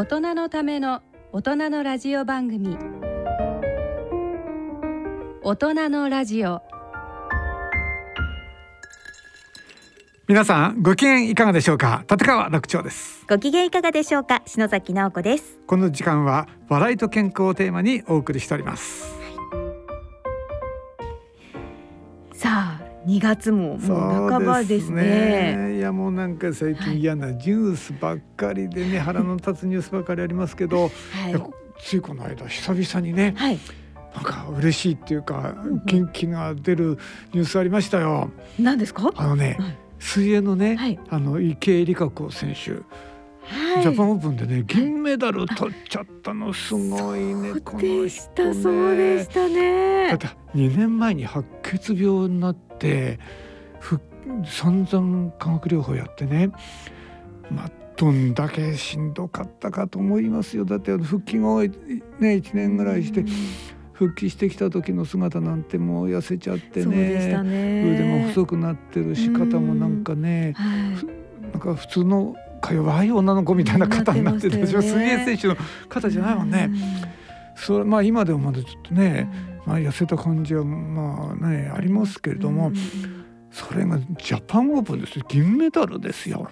大人のための大人のラジオ番組。大人のラジオ。皆さんご機嫌いかがでしょうか？立川楽長です。ご機嫌いかがでしょうか？篠崎直子です。この時間は笑いと健康をテーマにお送りしております2月ももう半ばですね、ね、いやもうなんか最近嫌なニュースばっかりでね、はい、腹の立つニュースばっかりありますけど、はい、ついこの間久々にね、はい。なんか嬉しいっていうか元気が出るニュースありましたよ。何ですか？あのね、はい、水泳のね、はい、あの池江璃花子選手。はい、ジャパンオープンでね銀メダル取っちゃったのすごいね、この人ね。そうでしたね。だって2年前に白血病になって散々化学療法やってねまあどんだけしんどかったかと思いますよ。だって復帰後ね1年ぐらいして。復帰してきた時の姿なんてもう痩せちゃってね、ね、腕も細くなってるし肩もなんかね、はい、なんか普通のか弱い女の子みたいな肩になってたでしょ、ね、水泳選手の肩じゃないもんね。それまあ今でもまだちょっとね、まあ、痩せた感じはまあねありますけれども。それがジャパンオープンです銀メダルですよ。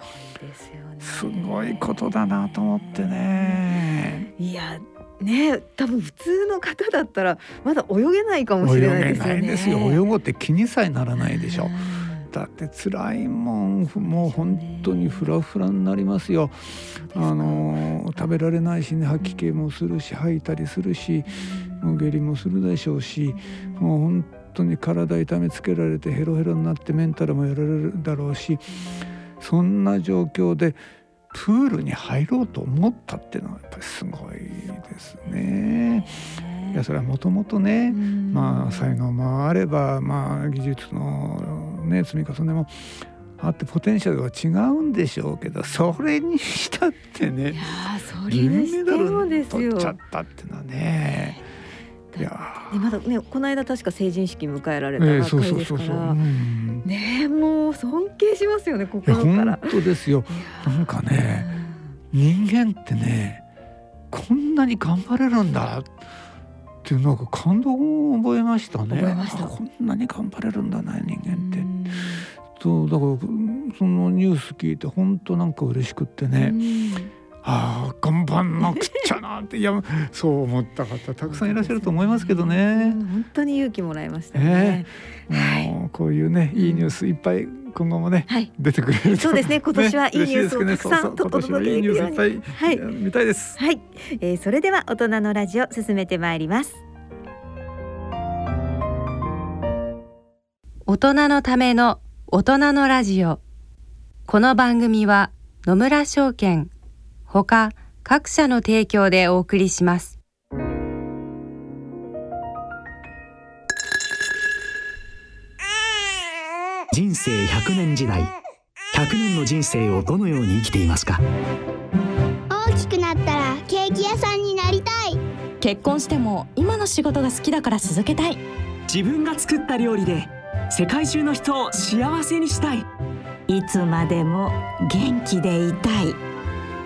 すごいことだなと思ってね。いやね多分普通の方だったらまだ泳げないかもしれないですよね。泳げないですよ泳ごうって気にさえならないでしょ。うだって辛いもんもう本当にフラフラになりますよ。あの食べられないしね吐き気もするし吐いたりするしもう下痢もするでしょうしもう本当に体痛めつけられてヘロヘロになってメンタルもやられるだろうしそんな状況でプールに入ろうと思ったっていうのはやっぱりすごいですね。いやそれはもともとね、まあ才能もあれば、まあ、技術の、ね、積み重ねもあってポテンシャルは違うんでしょうけどそれにしたってね銀メダル取っちゃったっていうのはね。いやまだねこの間確か成人式迎えられたばっかりですから。ねもう尊敬しますよね心から。本当ですよ。なんかね人間ってねこんなに頑張れるんだっていうなんか感動を覚えましたね。こんなに頑張れるんだな人間って。そうだからそのニュース聞いて本当なんか嬉しくってねああ頑張んなくちゃなっていやそう思った方たくさんいらっしゃると思いますけどね。本当に勇気もらいましたね。えー、もうこういうねいいニュースいっぱい今後もね、はい、出てくれるそうですね。今年はいいニュースをたくさんと届けできるように、はい、見たいです。はい、えー、それでは大人のラジオ進めてまいります。大人のための大人のラジオ。この番組は野村証券ほか各社の提供でお送りします。人生100年時代。100年の人生をどのように生きていますか？大きくなったらケーキ屋さんになりたい。結婚しても今の仕事が好きだから続けたい。自分が作った料理で世界中の人を幸せにしたい。いつまでも元気でいたい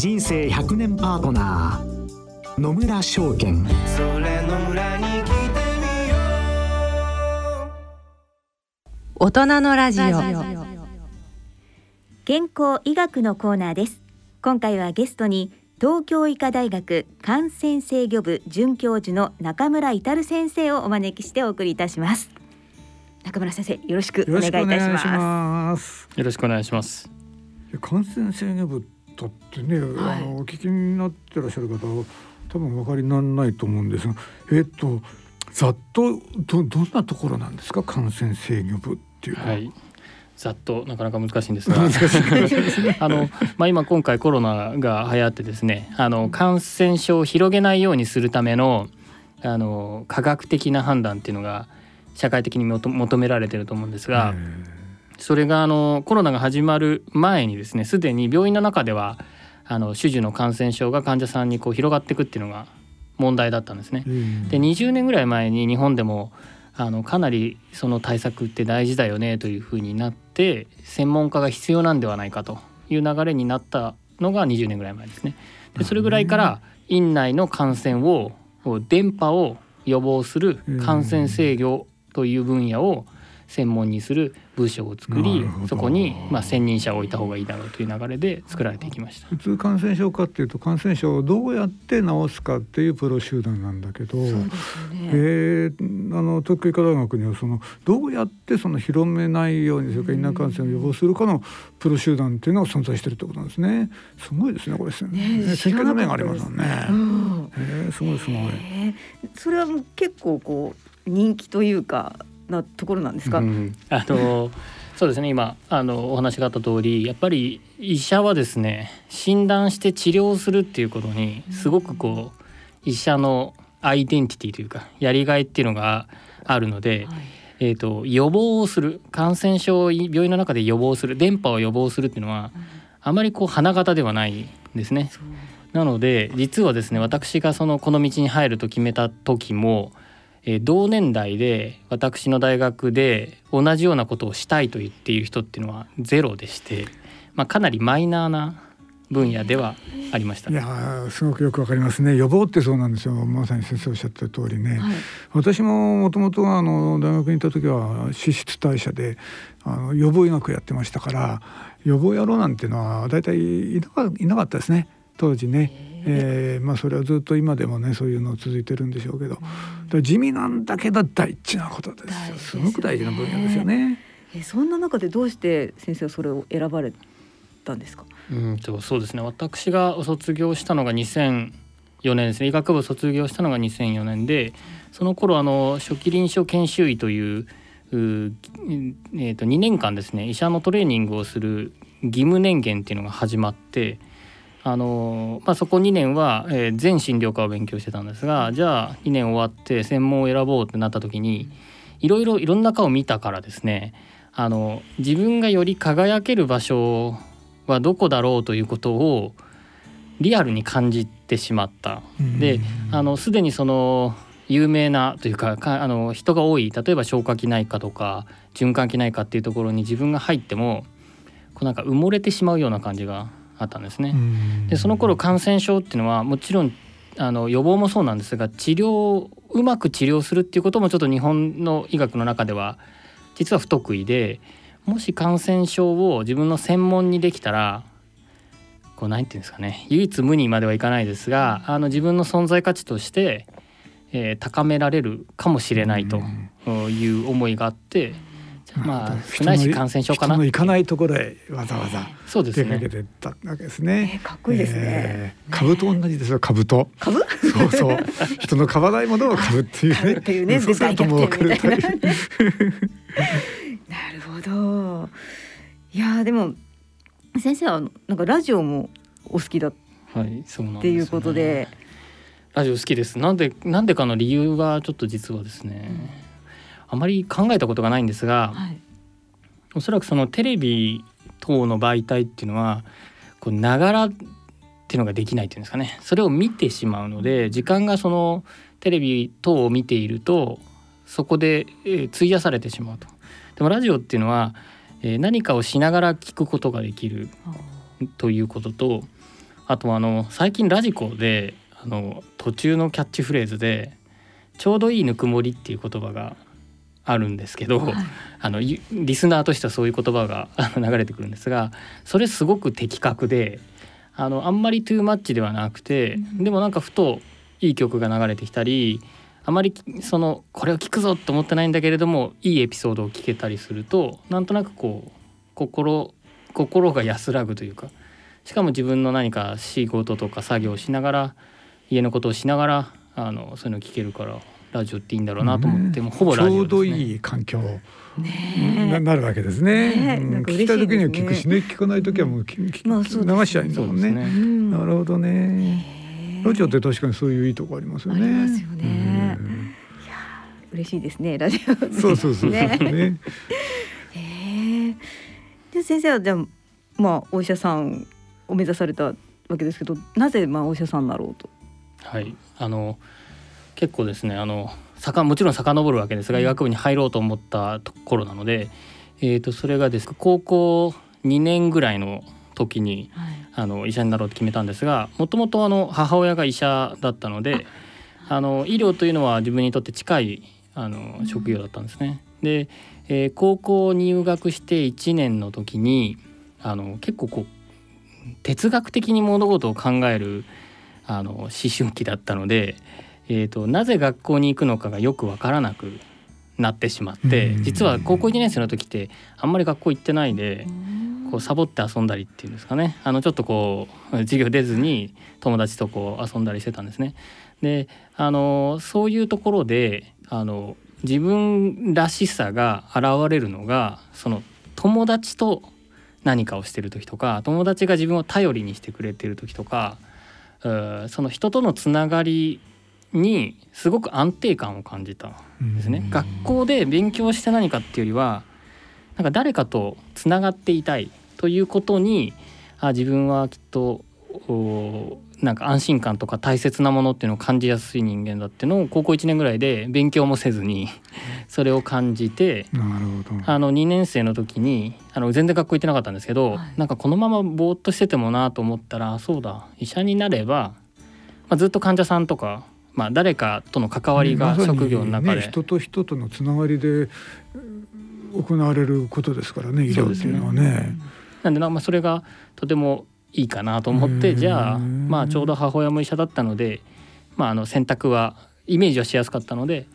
人生100年パートナー野村証券。それ野村に来てみよう大人のラジオ。健康医学のコーナーです。今回はゲストに東京医科大学感染制御部准教授の中村至先生をお招きしてお送りいたします。中村先生よろしくお願いいたします。よろしくお願いします。感染制御部ったってね、はい、あのお聞きになってらっしゃる方は多分お分かりにならないと思うんですがえっとざっとどどんなところなんですか？感染制御部っていうのは。はい。ざっとなかなか難しいんですが。あの、まあ、今今回コロナが流行ってですねあの感染症を広げないようにするためのあの科学的な判断っていうのが社会的に求められてると思うんですがそれがあのコロナが始まる前にですねすでに病院の中ではあの種々の感染症が患者さんにこう広がっていくっていうのが問題だったんですね。で20年ぐらい前に日本でもあのかなりその対策って大事だよねというふうになって専門家が必要なんではないかという流れになったのが20年ぐらい前ですね。でそれぐらいから院内の感染を電波を予防する感染制御という分野を専門にする部署を作りそこにまあ専任者を置いた方がいいだろうという流れで作られていきました。普通感染症かっていうと感染症をどうやって治すかっていうプロ集団なんだけど、ね。えー、あの東京医科大学にはそのどうやってその広めないようにそれから院内感染を予防するかのプロ集団っていうのが存在してるってことなんですね。すごいですねこれですね。ね設計の面がありますもんね、うん、えー、すごいすごい、え。ー、それはもう結構こう人気というかなところなんですか、うん、あのそうですね。今あのお話があった通りやっぱり医者はですね診断して治療するっていうことにすごくこう医者のアイデンティティというかやりがいっていうのがあるので、はい、えーと、予防をする感染症を病院の中で予防する電波を予防するっていうのは、うん、あまりこう花形ではないんですね。なので実はですね私がそのこの道に入ると決めた時もえー、同年代で私の大学で同じようなことをしたいと言っている人っていうのはゼロでして、まあ、かなりマイナーな分野ではありました。いやすごくよくわかりますね。予防ってそうなんですよ。まさに先生おっしゃった通りね。はい、私ももともとあの大学にいた時は脂質代謝であの予防医学やってましたから予防やろうなんていうのは大体いなかったですね当時ね。えー、まあそれはずっと今でもねそういうの続いてるんでしょうけど、地味なんだけど大事なことですよ。すごく大事な分野ですよね。えそんな中でどうして先生はそれを選ばれたんですか？うんとそうですね。私が卒業したのが2004年ですね。医学部卒業したのが2004年でその頃あの初期臨床研修医というう、えー、と2年間ですね医者のトレーニングをする義務年限っていうのが始まってあのまあ、そこ2年は、えー、全診療科を勉強してたんですがじゃあ2年終わって専門を選ぼうってなった時にいろいろいろんな科を見たからですねあの自分がより輝ける場所はどこだろうということをリアルに感じてしまった。であのすでにその有名なというかあの人が多い例えば消化器内科とか循環器内科っていうところに自分が入ってもこうなんか埋もれてしまうような感じがあったんですね。でその頃感染症っていうのはもちろんあの予防もそうなんですが治療うまく治療するっていうこともちょっと日本の医学の中では実は不得意でもし感染症を自分の専門にできたらこう何て言うんですかね唯一無二まではいかないですがあの自分の存在価値として、えー、高められるかもしれないという思いがあって。まあ少ないし感染症かな。行かないところへわざわざ出かけてたわけですね。えー、かっこいいですね。えー、株と同じですよ株と。株？そうそう。人の買わないものを株っていうね。っていうね。そうするともう分かるなるほど。いやでも先生はなんかラジオもお好きだはいそうなんっていうことで。ラジオ好きです。なんでなんでかの理由はちょっと実はですね。うんあまり考えたことがないんですが、はい、おそらくそのテレビ等の媒体っていうのはこうながらっていうのができないっていうんですかね。それを見てしまうので時間がそのテレビ等を見ているとそこで、えー、費やされてしまうと。でもラジオっていうのは、えー、何かをしながら聞くことができるということとあとあの最近ラジコであの途中のキャッチフレーズで「ちょうどいいぬくもり」っていう言葉があるんですけど、はい、あのリスナーとしてはそういう言葉が 流れてくるんですがそれすごく的確であのあんまりトゥーマッチではなくて、うん、でもなんかふといい曲が流れてきたりあまりそのこれを聞くぞって思ってないんだけれどもいいエピソードを聞けたりするとなんとなくこう心心が安らぐというかしかも自分の何か仕事とか作業をしながら家のことをしながらあのそういうのを聞けるからラジオっていいんだろうなと思って、もうほぼラジオ、ね、ちょうどいい環境ねなるわけですね。ね聞きたい時には聞くしね、聞かない時はもう聞き、まあ、流しちゃいんだもんね。ね。なるほどね。ラジオって確かにそういういいとこありますよね。ありますよね。いや嬉しいですね。ラジオ、そうそうそうね。ね。え。で先生はじゃあまあお医者さんを目指されたわけですけど、なぜまあお医者さんなろうと？はい。あの結構ですねあのもちろん遡るわけですが、医学部に入ろうと思ったところなので、えー、とそれがです高校2年ぐらいの時に、はい、あの医者になろうと決めたんですがもともとあの母親が医者だったのであの医療というのは自分にとって近いあの職業だったんですね。で、えー、高校入学して1年の時にあの結構こう哲学的に物事を考えるあの思春期だったので。えーと、なぜ学校に行くのかがよく分からなくなってしまって実は高校1年生の時ってあんまり学校行ってないでこうサボって遊んだりっていうんですかねあのちょっとこう授業出ずに友達とこう遊んだりしてたんですね。であのそういうところであの自分らしさが現れるのがその友達と何かをしてる時とか友達が自分を頼りにしてくれてる時とかその人とのつながりにすごく安定感を感じたんですね。学校で勉強して何かっていうよりはなんか誰かとつながっていたいということにあ自分はきっとなんか安心感とか大切なものっていうのを感じやすい人間だっていうのを高校1年ぐらいで勉強もせずにそれを感じてあの2年生の時にあの全然学校行ってなかったんですけど、はい、なんかこのままぼーっとしててもなと思ったらそうだ医者になれば、まあ、ずっと患者さんとかまあ、誰かとの関わりが職業の中で、ね、人と人とのつながりで行われることですからね医療っていうのはね。ね。なんでまあそれがとてもいいかなと思ってじゃあまあちょうど母親も医者だったので、まあ、あの選択はイメージはしやすかったので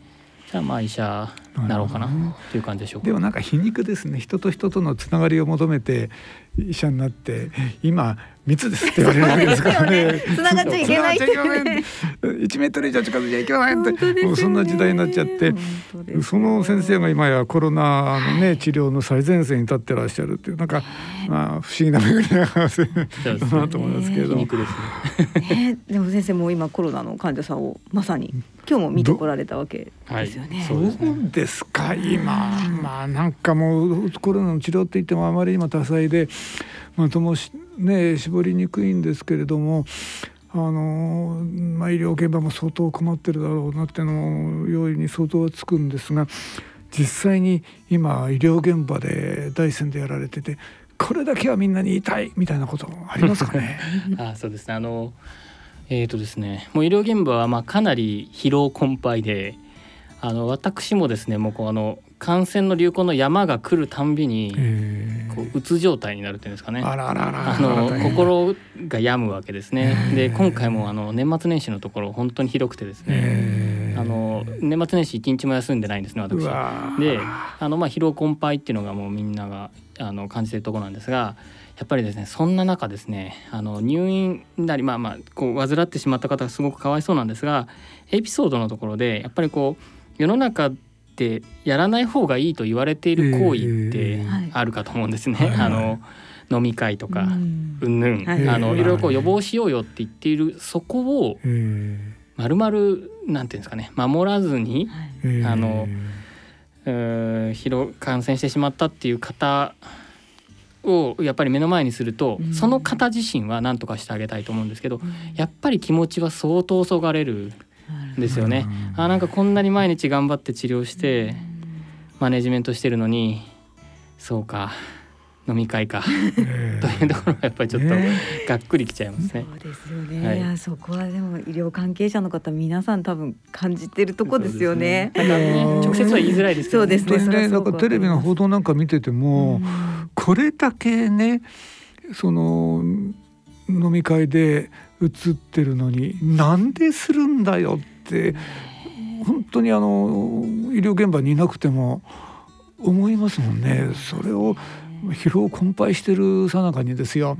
じゃあまあ医者なろうかなという感じでしょうか。でもなんか皮肉ですね。人と人とのつながりを求めて医者になって今密ですって言われるわけですからね。繋がっちゃいけない。一メートル以上近づいちゃいけないって、もうそんな時代になっちゃって、その先生が今やコロナのね治療の最前線に立ってらっしゃるっていうなんかまあ不思議な巡り合わせだなと思いますけれども。ね、でも先生も今コロナの患者さんをまさに今日も見てこられたわけですよね。そうですか？今。まあなんかもうコロナの治療って言ってもあまり今多彩でまともしね絞りにくいんですけれどもあの、まあ、医療現場も相当困ってるだろうなっていうの容易に想像はつくんですが実際に今医療現場で第一線でやられててこれだけはみんなに言いたいみたいなことありますかね？あそうですね。あのえーとですね、もう医療現場はまあかなり疲労困憊であの私もですねもうこうあの感染の流行の山が来るたんびにこううつ状態になるっていうんですかね。あの心が病むわけですね。で今回もあの年末年始のところ本当にひどくてですね。あの年末年始一日も休んでないんですね私。であのまあ疲労困憊っていうのがもうみんながあの感じてるところなんですがやっぱりですねそんな中ですねあの入院なりまあまあこう患ってしまった方がすごくかわいそうなんですがエピソードのところでやっぱりこう世の中ってやらない方がいいと言われている行為ってあるかと思うんですね。えー、あの飲み会とか、うん。ぬん、あのい。ろいろこう予防しようよって言っているそこをまるまるなんていうんですかね。守らずに、あの広感染してしまったっていう方をやっぱり目の前にすると、その方自身は何とかしてあげたいと思うんですけど、やっぱり気持ちは相当そがれるですよね。あなんかこんなに毎日頑張って治療してマネジメントしてるのにそうか飲み会か、えー、というところがやっぱりちょっとがっくりきちゃいますね。そうですよね、はい、いやそこはでも医療関係者の方皆さん多分感じてるとこですよね。ね。ね直接は言いづらいですけど、ね、そうですね。なんかテレビの報道なんか見てても、これだけねその飲み会で映ってるのになんでするんだよって本当にあの医療現場にいなくても思いますもんね。それを疲労困憊してるさなかにですよ。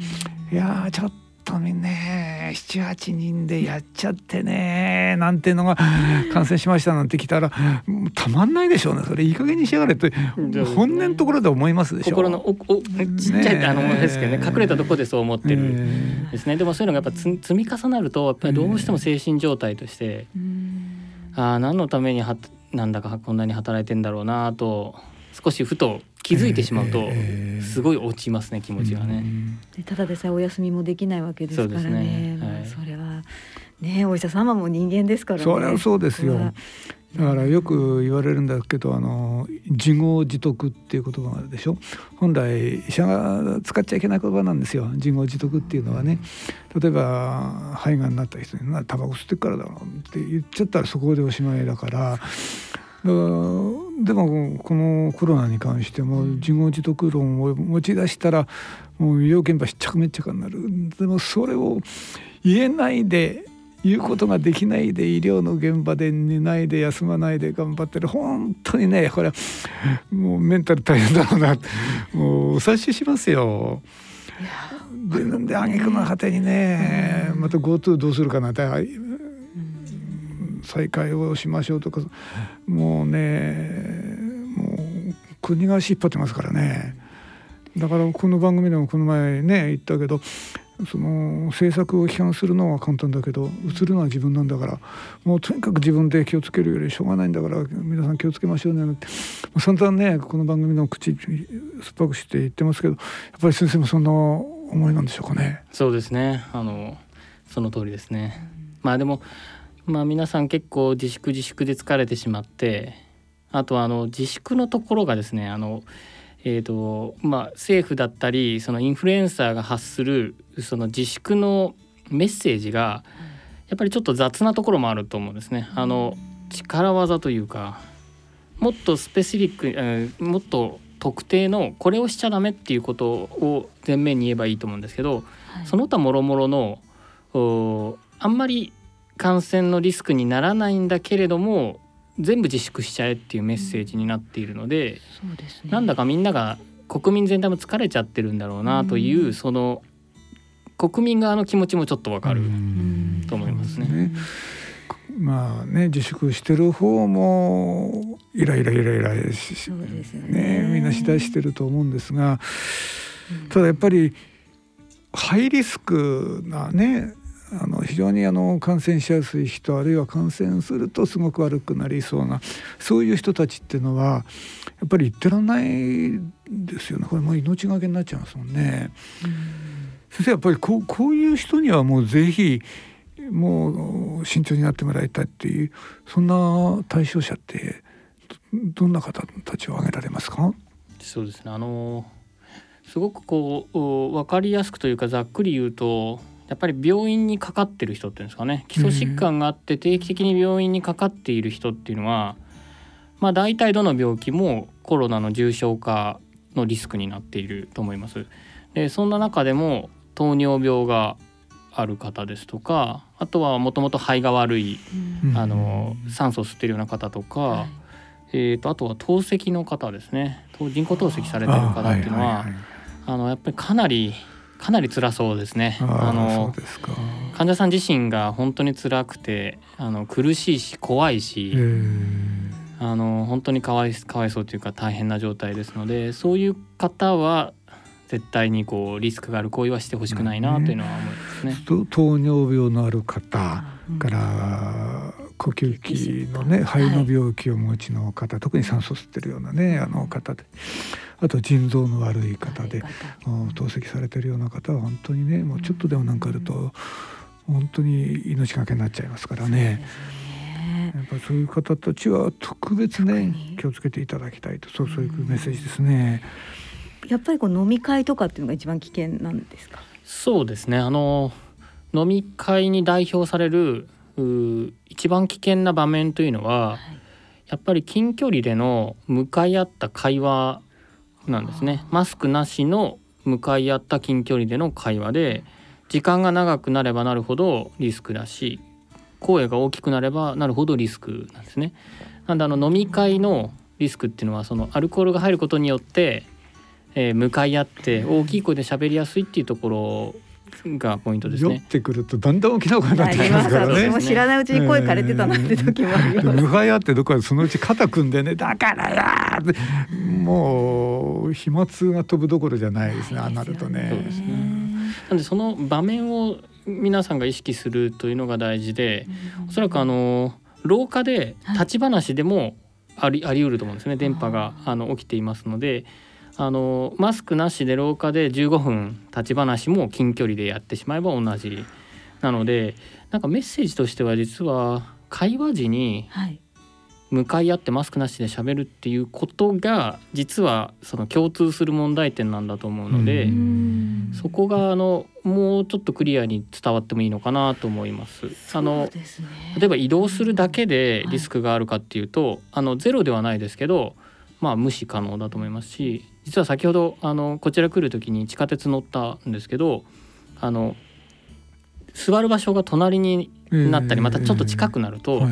いやちょっとねね78人でやっちゃってねなんていうのが感染しましたなんて来たらたまんないでしょうねそれいい加減にしやがれって本音のところで思いますでしょ心のおおちっちゃいってあのですけどね隠れたところでそう思ってる。ですね。でもそういうのがやっぱ積み重なるとやっぱりどうしても精神状態として、ああ何のためにはなんだかこんなに働いてんだろうなと少しふと気づいてしまうとすごい落ちますね気持ちがね。ただでさえお休みもできないわけですからね。そ、ねはい、それはねお医者様も人間ですからね。そりゃそうですよ。だからよく言われるんだけどあの自業自得っていう言葉があるでしょ本来医者が使っちゃいけない言葉なんですよ自業自得っていうのはね例えば肺がんになった人に「タバコ吸ってからだろ」って言っちゃったらそこでおしまいだからでもこのコロナに関しても自業自得論を持ち出したらもう医療現場しっちゃくめっちゃくになる。でもそれを言えないで言うことができないで医療の現場で寝ないで休まないで頑張ってる。本当にねこれもうメンタル大変だろうな。もうお察ししますよ。でなんで挙句の果てにねまた GoTo どうするかな。って再開をしましょうとかもうねもう国が引っ張ってますからねだからこの番組でもこの前ね言ったけどその政策を批判するのは簡単だけど映るのは自分なんだからもうとにかく自分で気をつけるよりしょうがないんだから皆さん気をつけましょうねって散々ねこの番組の口酸っぱくして言ってますけどやっぱり先生もそんな思いなんでしょうかね。そうですねあのその通りですね。まあでもまあ皆さん結構自粛自粛で疲れてしまってあとあの自粛のところがですねあのえーとまあ、政府だったりそのインフルエンサーが発するその自粛のメッセージがやっぱりちょっと雑なところもあると思うんですね。あの力技というかもっとスペシフィック、えー、もっと特定のこれをしちゃダメっていうことを前面に言えばいいと思うんですけど、はい、その他もろもろのあんまり感染のリスクにならないんだけれども全部自粛しちゃえっていうメッセージになっているので、うん、ね、なんだかみんなが国民全体も疲れちゃってるんだろうなという、うん、その国民側の気持ちもちょっとわかると思いますね。ね。まあね自粛してる方もイライライライラし、ね。ね、みんなしだしてると思うんですが、ただやっぱりハイリスクなねあの非常にあの感染しやすい人あるいは感染するとすごく悪くなりそうなそういう人たちっていうのはやっぱり言ってらんないですよね。これもう命がけになっちゃいますもんね。先生やっぱりこうこういう人にはもうぜひもう慎重になってもらいたいっていうそんな対象者ってどんな方たちを挙げられますか？そうですね。あのすごくこう分かりやすくというかざっくり言うとやっぱり病院にかかってる人っていうんですかね。基礎疾患があって定期的に病院にかかっている人っていうのは、まあ、大体どの病気もコロナの重症化のリスクになっていると思います。でそんな中でも糖尿病がある方ですとかあとはもともと肺が悪い、あの酸素を吸ってるような方とか、はい、えーと、あとは透析の方ですね。人工透析されてる方っていうのはあのやっぱりかなりかなり辛そうですね。あの患者さん自身が本当に辛くてあの苦しいし怖いしあの本当にかわいかわいそうというか大変な状態ですのでそういう方は絶対にこうリスクがある行為はしてほしくないなというのは思いますね。ね糖尿病のある方から呼吸器のね肺の病気をお持ちの方、特に酸素吸ってるようなねあの方であと腎臓の悪い方で透析されてるような方は本当にねもうちょっとでもなんかあると本当に命がけになっちゃいますからね。やっぱそういう方たちは特別ね気をつけていただきたいとそうそういうメッセージですね。やっぱりこう飲み会とかっていうのが一番危険なんですか？そうですね。あの飲み会に代表される一番危険な場面というのは、はい、やっぱり近距離での向かい合った会話なんですねマスクなしの向かい合った近距離での会話で時間が長くなればなるほどリスクだし声が大きくなればなるほどリスクなんですね。なんであの飲み会のリスクっていうのはそのアルコールが入ることによって、えー、向かい合って大きい声で喋りやすいっていうところがポイントです酔っね。てくるとだんだん大きな声になってきますからね私も。知らないうちに声枯れてたなって時もあります。向かい合ってどこかでそのうち肩組んでねだからやーってもう飛沫が飛ぶどころじゃないですねああなるとね。そうですね。なんでその場面を皆さんが意識するというのが大事で、おそらくあの廊下で立ち話でもありあり得ると思うんですね。電波があの起きていますので。あのマスクなしで廊下で15分立ち話も近距離でやってしまえば同じなのでなんかメッセージとしては実は会話時にはい。向かい合ってマスクなしで喋るっていうことが実はその共通する問題点なんだと思うので、うんそこがあのもうちょっとクリアに伝わってもいいのかなと思います。あの。例えば移動するだけでリスクがあるかっていうと、あのゼロではないですけど、まあ無視可能だと思いますし、実は先ほどあのこちら来る時に地下鉄乗ったんですけど、あの座る場所が隣になったりまたちょっと近くなると、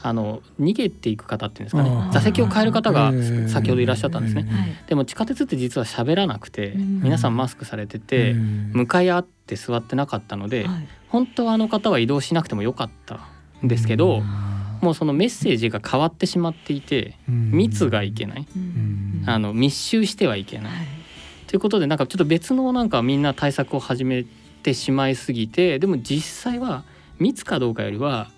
あの逃げていく方っていうんですかね。座席を変える方がええ先ほどいらっしゃったんですね。はい。でも地下鉄って実は喋らなくてうん。皆さんマスクされてて向かい合って座ってなかったのではい。本当はあの方は移動しなくてもよかったんですけどもうそのメッセージが変わってしまっていて密がいけない。うん。あの密集してはいけない。はい。ということでなんかちょっと別のなんかみんな対策を始めてしまいすぎてでも実際は密かどうかよりは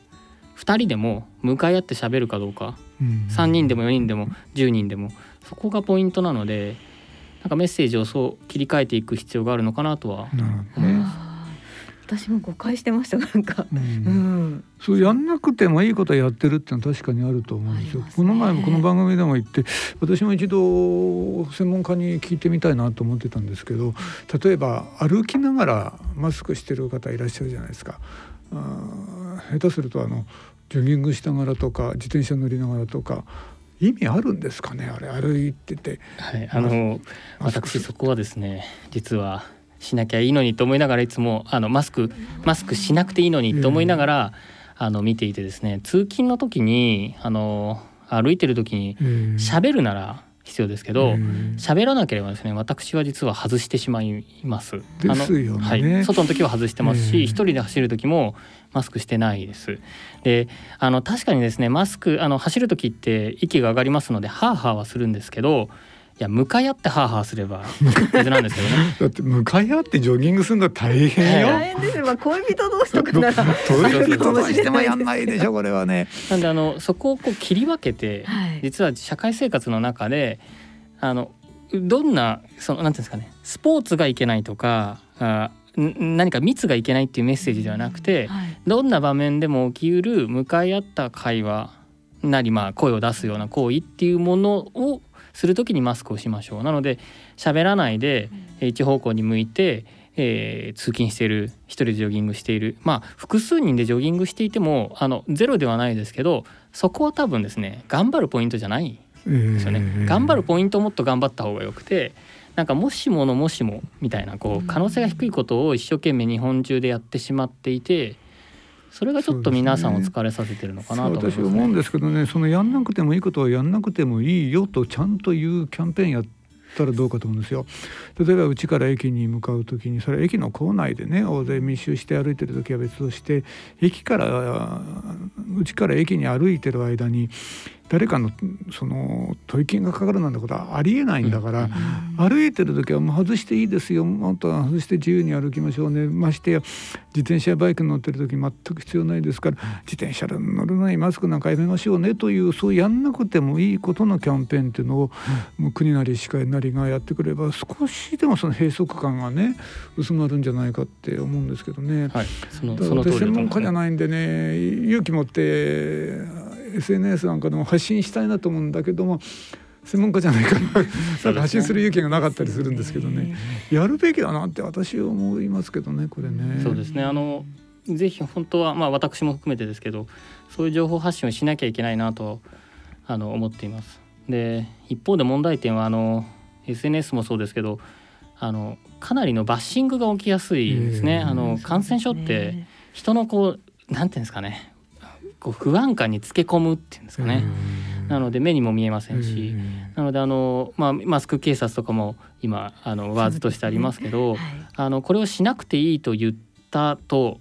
2人でも向かい合って喋るかどうか3人でも4人でも10人でもそこがポイントなのでなんかメッセージをそう切り替えていく必要があるのかなとはなるほどね。あー私も誤解してましたなんか。ううんん。そうやんなくてもいいことやってるってのは確かにあると思うんですよ。ねこの前もこの番組でも言って私も一度専門家に聞いてみたいなと思ってたんですけど例えば歩きながらマスクしてる方いらっしゃるじゃないですか。あー下手するとあのジョギングしながらとか自転車乗りながらとか意味あるんですかねあれ歩いてて。はい、あの私そこはですね実はしなきゃいいのにと思いながらいつもあのマスクマスクしなくていいのにと思いながら、あの見ていてですね通勤の時にあの歩いてる時に喋るなら必要ですけど喋らなければですね私は実は外してしまいます。ですよね。はい、外の時は外してますええし一人で走る時もマスクしてないです。であの確かにですねマスクあの走る時って息が上がりますのでハーハーはするんですけどいや向かい合ってハーハーすれば別なんですけどね。だって向かい合ってジョギングするのは大変よ。大変ですよ。まあ恋人同士とかなら。どういうことしてもやんないでしょこれはね。なんであのそこをこう切り分けて、はい実は社会生活の中であのどんなそのなんていうんですかねスポーツがいけないとかあん何か密がいけないっていうメッセージではなくて、はい。どんな場面でも起きうる向かい合った会話なりまあ声を出すような行為っていうものをする時にマスクをしましょう。なので喋らないでえー一方向に向いて、えー通勤している一人でジョギングしているまあ複数人でジョギングしていてもあのゼロではないですけどそこは多分ですね頑張るポイントじゃないですよね。頑張るポイントをもっと頑張った方がよくてなんかもしものもしもみたいなこう可能性が低いことを一生懸命日本中でやってしまっていてそれがちょっと皆さんを疲れさせてるのかなと思います、私思うんですけどねそのやんなくてもいいことはやんなくてもいいよとちゃんと言うキャンペーンやったらどうかと思うんですよ。例えばうちから駅に向かう時にそれ駅の構内でね大勢密集して歩いてる時は別として駅からうちから駅に歩いてる間に誰かのその吐息がかかるなんてことはありえないんだから、歩いてる時はもう外していいですよ。もっと外して自由に歩きましょうねましてや自転車やバイクに乗ってる時全く必要ないですから自転車に乗るのにマスクなんかやめましょうねというそうやんなくてもいいことのキャンペーンっていうのを、もう国なり歯科医なりがやってくれば少しでもその閉塞感がね薄まるんじゃないかって思うんですけどね。はい、そのその通り私専門家じゃないんでね勇気持って SNS なんかでも発信したいなと思うんだけども専門家じゃないから なんか発信する勇気がなかったりするんですけどね。やるべきだなって私は思いますけどねこれね。そうですね。あのぜひ本当はまあ私も含めてですけどそういう情報発信をしなきゃいけないなとあの思っています。で一方で問題点はあの SNS もそうですけどあのかなりのバッシングが起きやすいですね。えーあの感染症って人のこうなんていうんですかねこう不安感につけ込むっていうんですかね。なので目にも見えませんし、なのであの、まあ、マスク警察とかも今あのワーズとしてありますけど、ねはい、あのこれをしなくていいと言ったと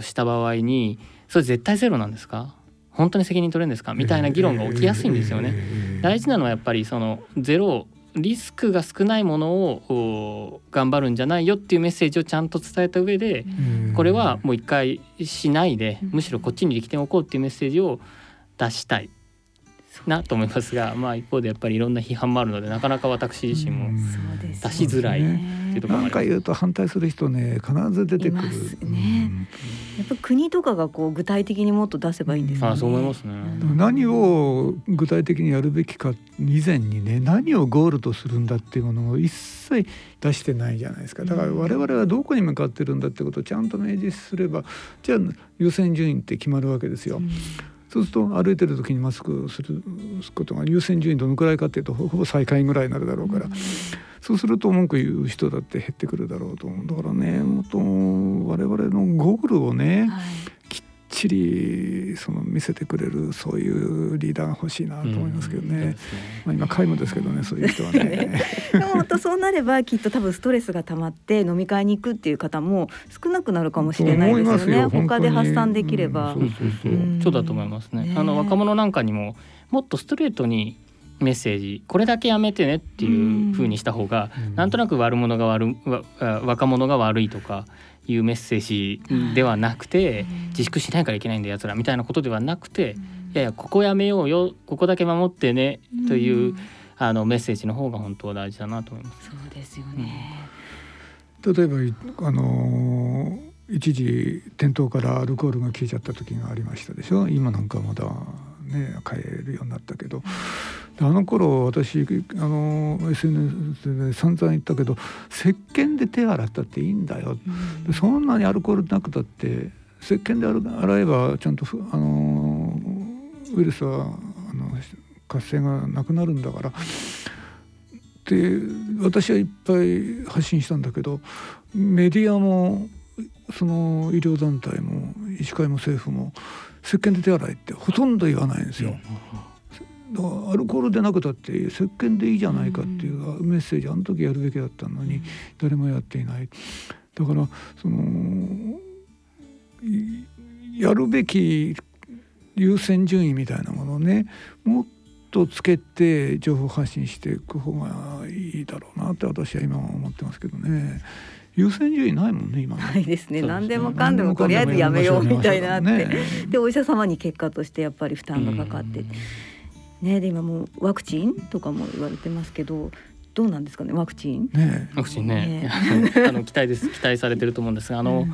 した場合にそれ絶対ゼロなんですか？本当に責任取れるんですか？みたいな議論が起きやすいんですよね。大事なのはやっぱりそのゼロリスクが少ないものを頑張るんじゃないよっていうメッセージをちゃんと伝えた上でこれはもう一回しないでむしろこっちに力点を置こうっていうメッセージを出したいなと思いますが、まあ、一方でやっぱりいろんな批判もあるのでなかなか私自身も出しづらい。っていうところ何か言うと反対する人ね必ず出てくる。ね、やっぱ国とかがこう具体的にもっと出せばいいんですね。あそう思いますね。何を具体的にやるべきか以前にね何をゴールとするんだっていうものを一切出してないじゃないですか。だから我々はどこに向かってるんだってことをちゃんと明示すればじゃあ優先順位って決まるわけですよ。うんそうすると歩いてる時にマスクすることが優先順位どのくらいかっていうとほぼ最下位ぐらいになるだろうから、そうすると文句言う人だって減ってくるだろうとだからね。もっと我々のゴーグルをね、はいちりその見せてくれるそういうリーダーが欲しいなと思いますけどね。うん、まあ今皆無ですけどねそういう人は ね。でも本当そうなればきっと多分ストレスが溜まって飲み会に行くっていう方も少なくなるかもしれないですよね。他で発散できれば。うん、そうそうそう。うそうだと思いますね。あの若者なんかにももっとストレートにメッセージこれだけやめてねっていうふうにした方が、うん、なんとなく悪者が悪若者が悪いとかいうメッセージではなくて、自粛しないからいけないんだやつらみたいなことではなくて、いやいやここやめようよここだけ守ってねという、あのメッセージの方が本当は大事だなと思います。そうですよね、例えばあの一時店頭からアルコールが消えちゃった時がありましたでしょ？今なんかまだね買えるようになったけど。あの頃私あの SNS で散々言ったけど石鹸で手洗ったっていいんだよ、うん、そんなにアルコールなくたって石鹸で洗えばちゃんとあのウイルスはあの活性がなくなるんだから。で私はいっぱい発信したんだけどメディアもその医療団体も医師会も政府も石鹸で手洗いってほとんど言わないんですよ。だからアルコールでなくたって石鹸でいいじゃないかっていうメッセージあの時やるべきだったのに誰もやっていない。だからそのやるべき優先順位みたいなものをねもっとつけて情報発信していく方がいいだろうなって私は今は思ってますけどね。優先順位ないもんね今ね。ないですね。何でもかんでもとりあえずやめようみたいなって、ね、でお医者様に結果としてやっぱり負担がかかって。ねで今もうワクチンとかも言われてますけど。どうなんですかねワクチン？ね、ワクチンね。ね あの期待です期待されてると思うんですがあの、うん、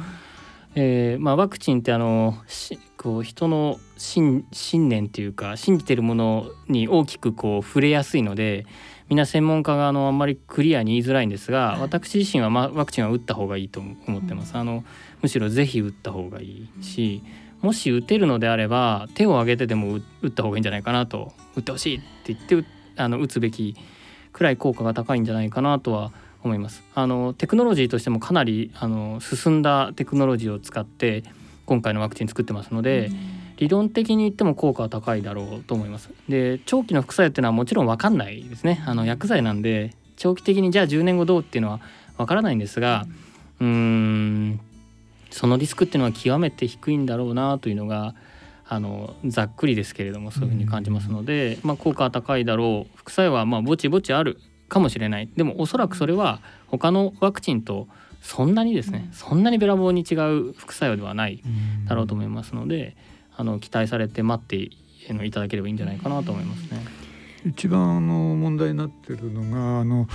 えー、まあワクチンってあのしこう人の信信念というか信じてるものに大きくこう触れやすいので。みんな専門家があのあんまりクリアに言いづらいんですが、私自身は、ま、ワクチンは打った方がいいと思ってます。あのむしろぜひ打った方がいいし、もし打てるのであれば手を挙げてでも打った方がいいんじゃないかなと打ってほしいって言ってあの打つべきくらい効果が高いんじゃないかなとは思います。あのテクノロジーとしてもかなりあの進んだテクノロジーを使って今回のワクチン作ってますので、理論的に言っても効果は高いだろうと思います。で長期の副作用っていうのはもちろん分かんないですね。あの薬剤なんで長期的にじゃあ10年後どうっていうのは分からないんですがうーんそのリスクっていうのは極めて低いんだろうなというのがあのざっくりですけれどもそういうふうに感じますので、まあ、効果は高いだろう副作用はまぼちぼちあるかもしれないでもおそらくそれは他のワクチンとそんなにですねそんなにべらぼうに違う副作用ではないだろうと思いますのであの期待されて待っていただければいいんじゃないかなと思いますね。一番あの問題になってるのがあの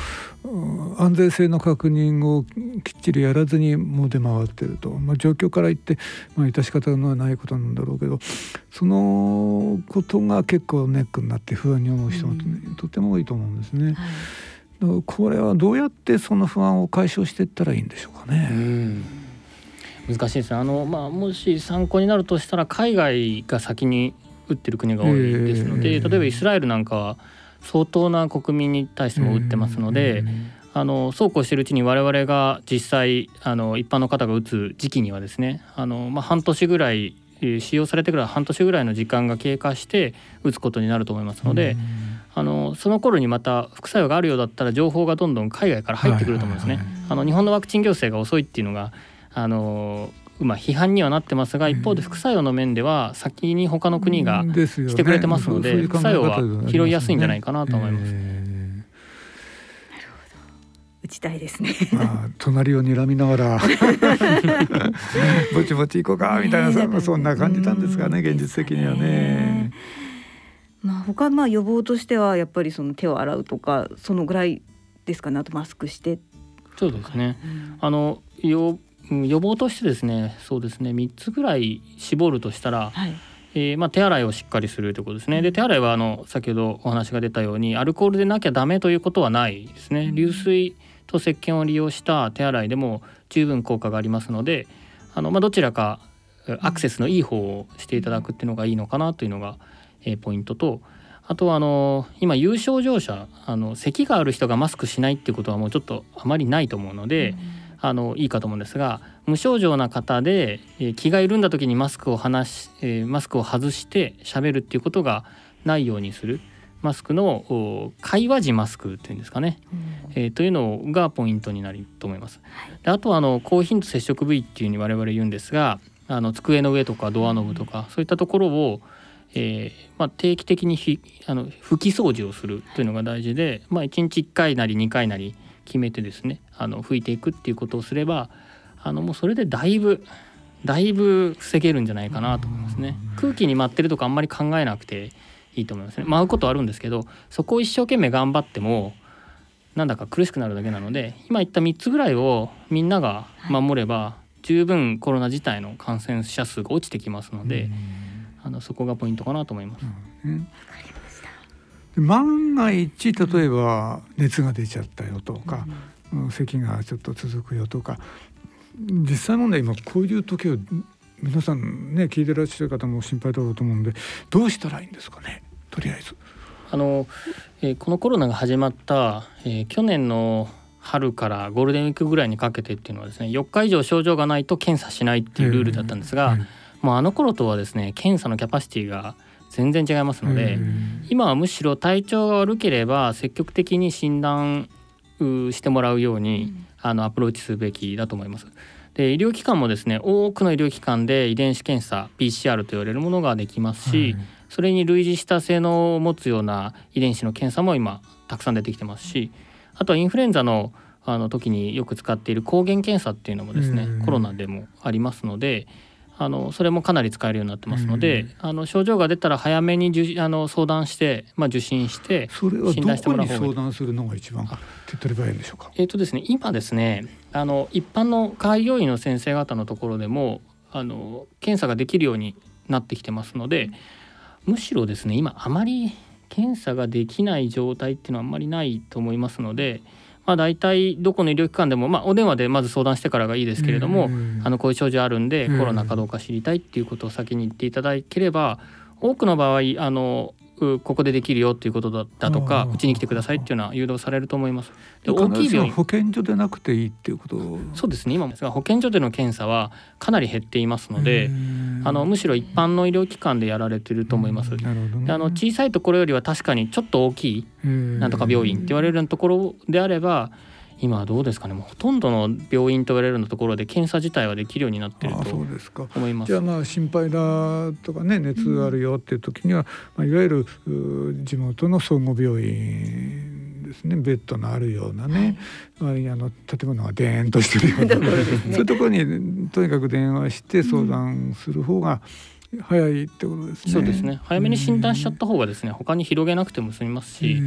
安全性の確認をきっちりやらずにもう出回ってると、まあ、状況から言って、まあ、致し方のないことなんだろうけどそのことが結構ネックになって不安に思う人もとても多いと思うんですね。はい、これはどうやってその不安を解消していったらいいんでしょうかね。難しいですね。あの、まあ、もし参考になるとしたら海外が先に打ってる国が多いですので、例えばイスラエルなんかは相当な国民に対しても打ってますので、あのそうこうしてるうちに我々が実際あの一般の方が打つ時期にはですねあの、まあ、半年ぐらい使用されてから半年ぐらいの時間が経過して打つことになると思いますので、あのその頃にまた副作用があるようだったら情報がどんどん海外から入ってくると思うんですね。あの日本のワクチン行政が遅いっていうのがあのまあ、批判にはなってますが一方で副作用の面では先に他の国がしてくれてますので副作用は拾いやすいんじゃないかなと思います。打ちたいですね。まあ、隣を睨みながら ぼちぼち行こうかみたいな、ね、そんな感じなんですかね現実的にはね。まあ他まあ予防としてはやっぱりその手を洗うとかそのぐらいですかね。あとマスクして。そうですね、うん、あの予予防としてですねそうですね3つぐらい絞るとしたら、はい、えー、まあ、手洗いをしっかりするということですね。で手洗いはあの先ほどお話が出たようにアルコールでなきゃダメということはないですね。流水と石鹸を利用した手洗いでも十分効果がありますのであの、まあ、どちらかアクセスのいい方をしていただくっていうのがいいのかなというのが、えー、ポイントとあとはあの今有症状者あの咳がある人がマスクしないっていうことはもうちょっとあまりないと思うので。うんあのいいかと思うんですが無症状な方で、えー、気が緩んだ時にマスクを離し、えー、マスクを外して喋るっていうことがないようにする。マスクの会話時マスクっていうんですかね、うん、えー、というのがポイントになると思います。であとはあの高頻度接触部位っていうふうに我々言うんですがあの机の上とかドアノブとか、うん、そういったところを、えーまあ、定期的にひあの拭き掃除をするというのが大事で、まあ、1日1回なり2回なり決めてですねあの吹いていくっていうことをすればあのもうそれでだいぶだいぶ防げるんじゃないかなと思いますね。空気に舞ってるとかあんまり考えなくていいと思いますね。舞うことあるんですけどそこを一生懸命頑張ってもなんだか苦しくなるだけなので今言った3つぐらいをみんなが守れば十分コロナ自体の感染者数が落ちてきますのであのそこがポイントかなと思います。うん万が一例えば熱が出ちゃったよとか、うん、咳がちょっと続くよとか。実際問題今こういう時は皆さんね聞いてらっしゃる方も心配だろうと思うんでどうしたらいいんですかね？とりあえず。あの、えー、このコロナが始まった、えー、去年の春からゴールデンウィークぐらいにかけてっていうのはですね4日以上症状がないと検査しないっていうルールだったんですが、えー、もうあの頃とはですね検査のキャパシティが全然違いますので今はむしろ体調が悪ければ積極的に診断してもらうように、あのアプローチすべきだと思います。で医療機関もですね多くの医療機関で遺伝子検査 PCR と言われるものができますし、それに類似した性能を持つような遺伝子の検査も今たくさん出てきてますしあとはインフルエンザのあの時によく使っている抗原検査っていうのもですね、コロナでもありますのであのそれもかなり使えるようになってますので、あの症状が出たら早めにじあの相談して、まあ、受診して診断してもらう方が相談するのが一番手っ取り早いんでしょうか？えっ、ー、とですね今ですねあの一般の開業医の先生方のところでもあの検査ができるようになってきてますのでむしろですね今あまり検査ができない状態っていうのはあんまりないと思いますので。まあ、大体どこの医療機関でも、まあ、お電話でまず相談してからがいいですけれども、あのこういう症状あるんでコロナかどうか知りたいっていうことを先に言っていただければ多くの場合あのここでできるよっていうことだとかうちに来てくださいっていうのは誘導されると思います。で大きい病院。保健所でなくていいっていうこと？そうですね。今ですが保健所での検査はかなり減っていますのであのむしろ一般の医療機関でやられてると思います。ね、あの小さいところよりは確かにちょっと大きいなんとか病院って言われるところであれば今どうですかね。もうほとんどの病院と言われるようなところで検査自体はできるようになっていると思います。じゃあまあ心配だとかね熱あるよっていう時には、まあ、いわゆる地元の総合病院ですね。ベッドのあるようなね、はい、あの建物がデーンとしてるような、ね、そういうところにとにかく電話して相談する方が、うん早いってことですね。そうですね。早めに診断しちゃった方がですね、他に広げなくても済みますし、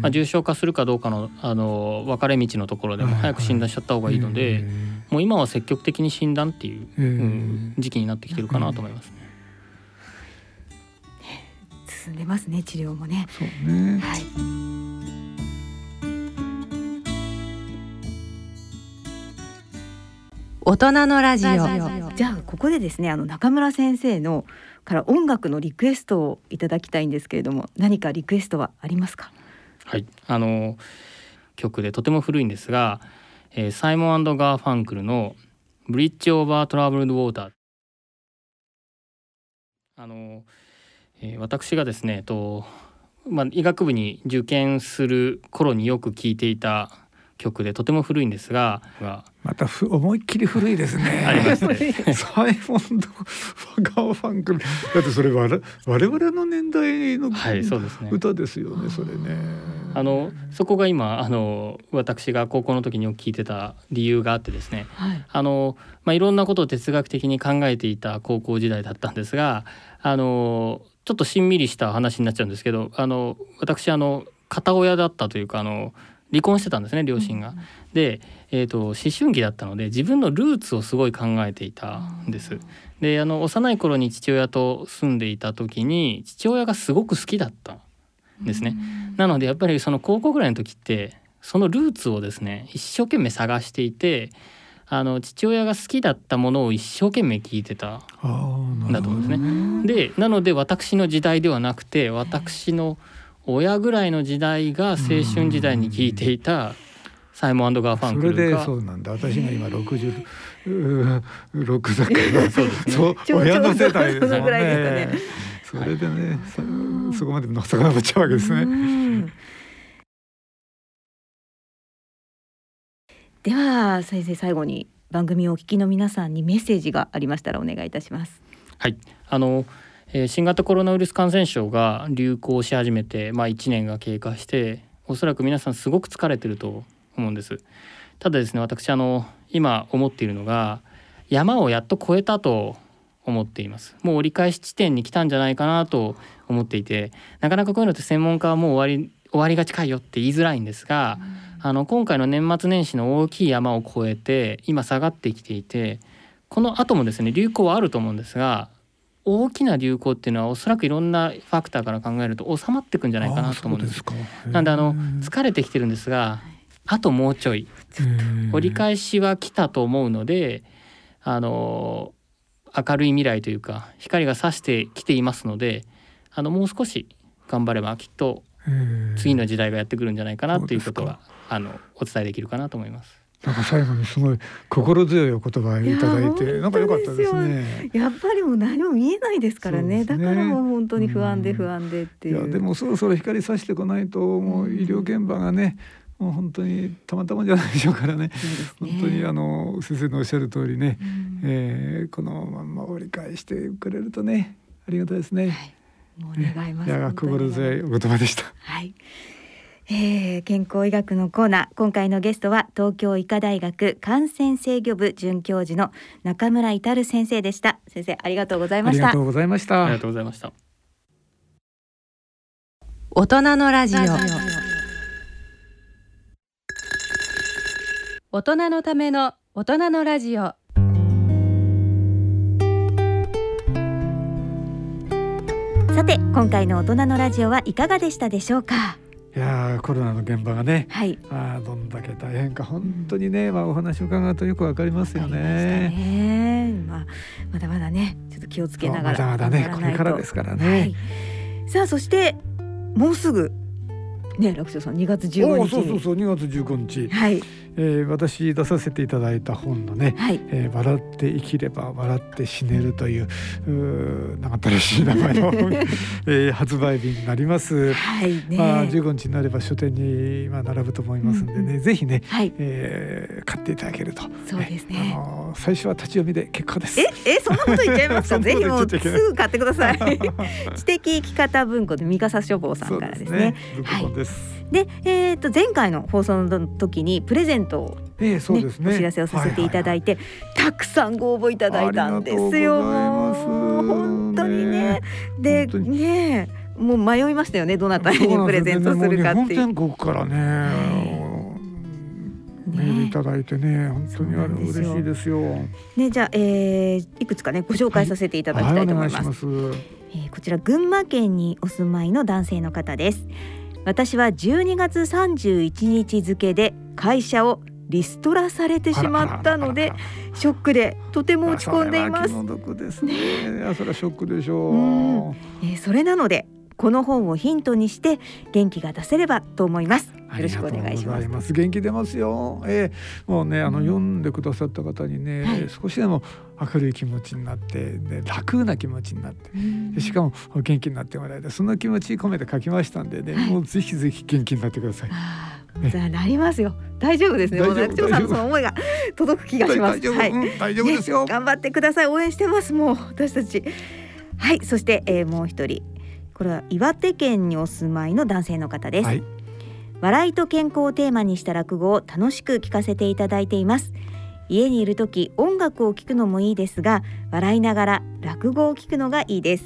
まあ重症化するかどうかのあの分かれ道のところでも早く診断しちゃった方がいいので、もう今は積極的に診断っていう、うん、時期になってきてるかなと思いますね。進んでますね治療もね。そうね。はい。大人のラジオ。じゃあここでですねあの中村先生のから音楽のリクエストをいただきたいんですけれども何かリクエストはありますか？はい。あの曲でとても古いんですが、えー、サイモンガーファンクルの「ブリッジ・オーバー・トラブルド・ウォーター」あの、えー、私がですねとまあ、医学部に受験する頃によく聴いていた曲でとても古いんですがまたふ思いっきり古いですね。ありますね。サイモンド・ファガーファンクルだってそれ我我々の年代の、はい、そうですね、歌ですよねそれね。あのそこが今あの私が高校の時によく聞いてた理由があってですね、はい、あのまあいろんなことを哲学的に考えていた高校時代だったんですがあのちょっとしんみりした話になっちゃうんですけどあの私あの片親だったというかあの離婚してたんですね両親が。で、えーと、思春期だったので自分のルーツをすごい考えていたんです。であの幼い頃に父親と住んでいた時に父親がすごく好きだったんですね。なのでやっぱりその高校ぐらいの時ってそのルーツをですね一生懸命探していてあの父親が好きだったものを一生懸命聞いてたんだと思うんですね。でなので私の時代ではなくて私の、親ぐらいの時代が青春時代に聞いていたサイモンガーファンクルそれでそうなんだ。私が今66だから。そうですね。そう親の世代ですもんね。それでね、そこまでのさかのぼっちゃうわけですね。では先生最後に番組をお聞きの皆さんにメッセージがありましたらお願いいたします。はい。あのえ新型コロナウイルス感染症が流行し始めて、まあ、1年が経過しておそらく皆さんすごく疲れてると思うんです。ただですね私あの今思っているのが山をやっと越えたと思っていますもう折り返し地点に来たんじゃないかなと思っていてなかなかこういうのって専門家はもう終わり終わりが近いよって言いづらいんですが、あの今回の年末年始の大きい山を越えて今下がってきていてこの後もですね流行はあると思うんですが大きな流行っていうのはおそらくいろんなファクターから考えると収まっていくんじゃないかなと思うんです。なんであの疲れてきてるんですがあともうちょい折り返しは来たと思うのであの明るい未来というか光が差してきていますのであのもう少し頑張ればきっと次の時代がやってくるんじゃないかなということはあのお伝えできるかなと思います。なんか最後にすごい心強いお言葉いただいてなんか良かったですね。やっぱりもう何も見えないですからね。ねだからもう本当に不安で不安でっていう。いやでもそろそろ光さしてこないともう医療現場がね。もう本当にたまたまじゃないでしょうからね。ね本当にあの先生のおっしゃる通りね、うん、えー、このまま折り返してくれるとねありがたいですね。はい、もう願います。いや心強いお言葉でした。はい。えー、健康医学のコーナー今回のゲストは東京医科大学感染制御部准教授の中村至先生でした。先生ありがとうございましたありがとうございました。ありがとうございました。大人のラジオ。大人のための大人のラジオ。さて今回の大人のラジオはいかがでしたでしょうか？いやコロナの現場がね、はい、あどんだけ大変か本当にね、まあ、お話を伺うとよくわかりますよね。ね。まあ、まだまだねちょっと気をつけながらまだまだねこれからですからね。はい、さあそしてもうすぐね楽勝さん2月15日。そうそうそう2月15日。はいえー、私出させていただいた本のね「はい、えー、笑って生きれば笑って死ねる」というう長ったらしい名前の、えー、発売日になります。はい、ね、まあ15日になれば書店にまあ並ぶと思いますんでね、うん、ぜひね、はい、えー、買っていただけると。そうですね。あの最初は立ち読みで結構です。ええそんなこと言っちゃいますか？ぜひもうすぐ買ってください。知的生き方文庫で三笠書房さんからですね。はい。で、えっ、と前回の放送の時にプレゼントをね、そうですねお知らせをさせていただいて、たくさんご応募いただいたんですよ。本当にね。でねもう迷いましたよねどなたにプレゼントするかっていう。全国からね、メールいただいてね本当にあれ嬉しいですよ。ねじゃあ、えー、いくつかねご紹介させていただきたいと思います。はいはい、えー、こちら群馬県にお住まいの男性の方です。私は12月31日付で会社をリストラされてしまったのでショックでとても落ち込んでいます。それですね。それはショックでしょう。うん、えー、それなのでこの本をヒントにして元気が出せればと思います。よろしくお願いします。元気出ますよ。えー、もうねあの、読んでくださった方にね、はい、少しでも明るい気持ちになって、ね、楽な気持ちになって、しかも元気になってもらえたその気持ち込めて書きましたんでね、はい、もうぜひぜひ元気になってください。じゃなりますよ。大丈夫ですね。もう楽長さんのその思いが届く気がします。はい、大丈夫ですよ、ね、頑張ってください。応援してます。もう私たち。はい、そして、えー、もう一人。これは岩手県にお住まいの男性の方です。はい、笑いと健康をテーマにした落語を楽しく聞かせていただいています。家にいる時音楽を聴くのもいいですが笑いながら落語を聞くのがいいです。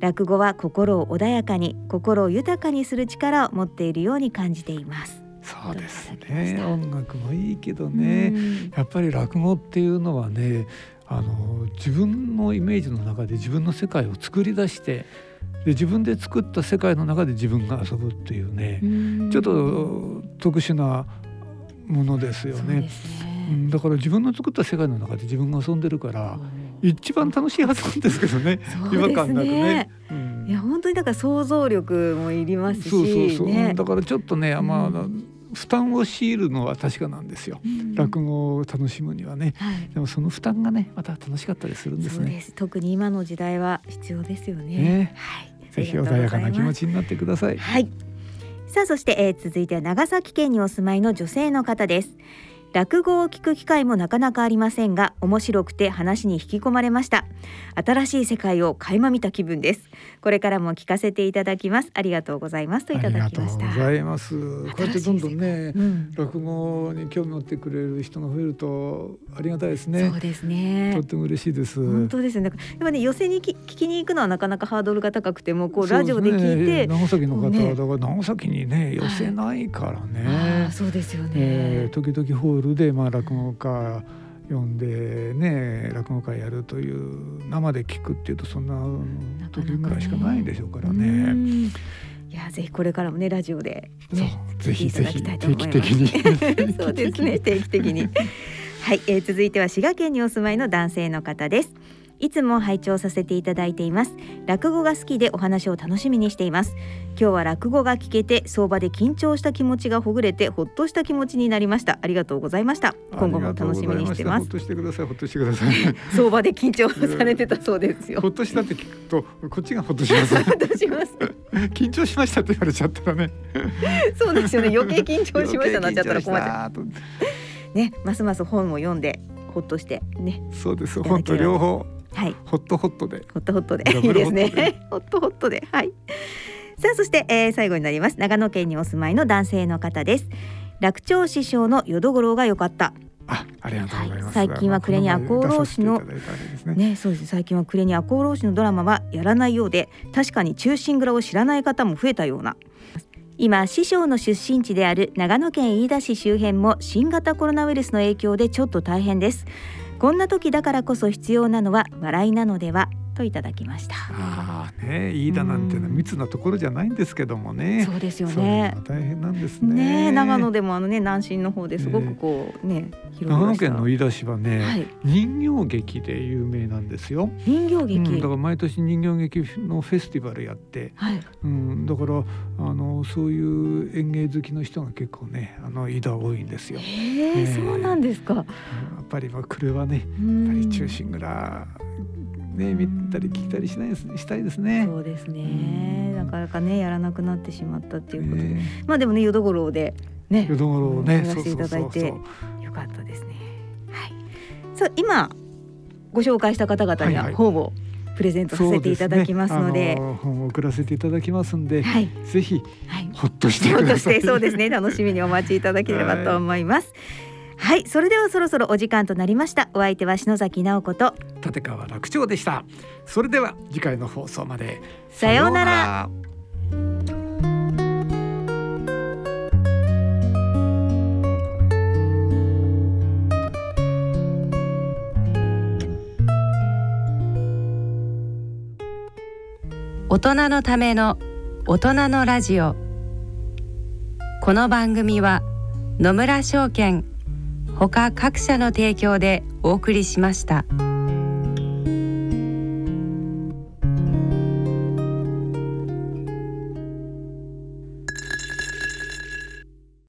落語は心を穏やかに心を豊かにする力を持っているように感じています。そうですね。音楽もいいけどね。やっぱり落語っていうのはねあの自分のイメージの中で自分の世界を作り出してで自分で作った世界の中で自分が遊ぶっていうねちょっと特殊なものですよね。うん、だから自分の作った世界の中で自分が遊んでるから、一番楽しいはずなんですけどね。違和感なくね。うん、いや本当にだから想像力もいりますし、そうそうそう。ね、だからちょっとね、まあ。負担を強いるのは確かなんですよ、うん、落語を楽しむにはね、はい、でもその負担がねまた楽しかったりするんですね。特に今の時代は必要ですよね、ね、はい。ぜひ穏やかな気持ちになってくださいはいさあそして、えー、続いては長崎県にお住まいの女性の方です落語を聞く機会もなかなかありませんが面白くて話に引き込まれました。新しい世界を垣間見た気分です。これからも聞かせていただきます。ありがとうございます。といただきました。ありがとうございます。こうやってどんどんね、うん、落語に興味を持ってくれる人が増えるとありがたいですね。そうですね。とっても嬉しいです。本当ですね。でもね寄せに聞きに行くのはなかなかハードルが高くてもこうラジオで聞いて、ね、長崎の方、ね、だから長崎にね寄せないからね、そうですよね、えー、時々ホールでまあ落語家呼んでね落語会やるという生で聞くっていうとそんな時ぐらいしかないでしょうからね。ねいやぜひこれからもねラジオで、ね、ぜひぜひ定期的に そうですね定期的にはい、えー、続いては滋賀県にお住まいの男性の方です。いつも拝聴させていただいています。落語が好きでお話を楽しみにしています。今日は落語が聞けて相場で緊張した気持ちがほぐれてほっとした気持ちになりました。ありがとうございました。今後も楽しみにしてます。ほっとしてください。ほっとしてください。相場で緊張されてたそうですよ。ほっとしたって聞くとこっちがほっとします。ほっとします。緊張しましたって言われちゃったらね。そうですよね。余計緊張しました。なっちゃったら困っちゃう。ねますます本を読んでほっとしてね。そうです。本と両方はい、ホットホットで。ホットホットで。いいですね。ホットホットで。はい。さあ、そして、えー、最後になります。長野県にお住まいの男性の方です。楽長師匠の淀五郎が良かった。あ、ありがとうございます。最近は暮れに赤穂浪士のね、そうです。最近は暮れに赤穂浪士のドラマはやらないようで、確かに忠臣蔵を知らない方も増えたような。今師匠の出身地である長野県飯田市周辺も新型コロナウイルスの影響でちょっと大変ですこんな時だからこそ必要なのは笑いなのでは。といただきました。ああね、飯田なんてのは密なところじゃないんですけどもね。そうですよね。大変なんですね。ね長野でもあのね南進の方ですごくこうね。長野県の飯田市はね、はい、人形劇で有名なんですよ。人形劇、うん、だから毎年人形劇のフェスティバルやって、はい、うん、だからあのそういう演芸好きの人が結構ねあの飯田多いんですよ。へえ、そうなんですか。やっぱりまあこれはね、やっぱり中心蔵ね見たり聞いたりしないしたいですね。そうですね。なかなかねやらなくなってしまったっていうことで、まあでもね淀五郎でね淀五郎ねやらせていただいてよかったですね。はい。そう今ご紹介した方々には本をプレゼントさせていただきますので、本を送らせていただきますんで、はい、ぜひ、はい、ほっとしてほっとしてそうですね。楽しみにお待ちいただければと思います。はいそれではそろそろお時間となりました。お相手は篠崎直子と。立川楽長でした。それでは次回の放送まで。さようなら。大人のための大人のラジオ。この番組は野村証券他各社の提供でお送りしました。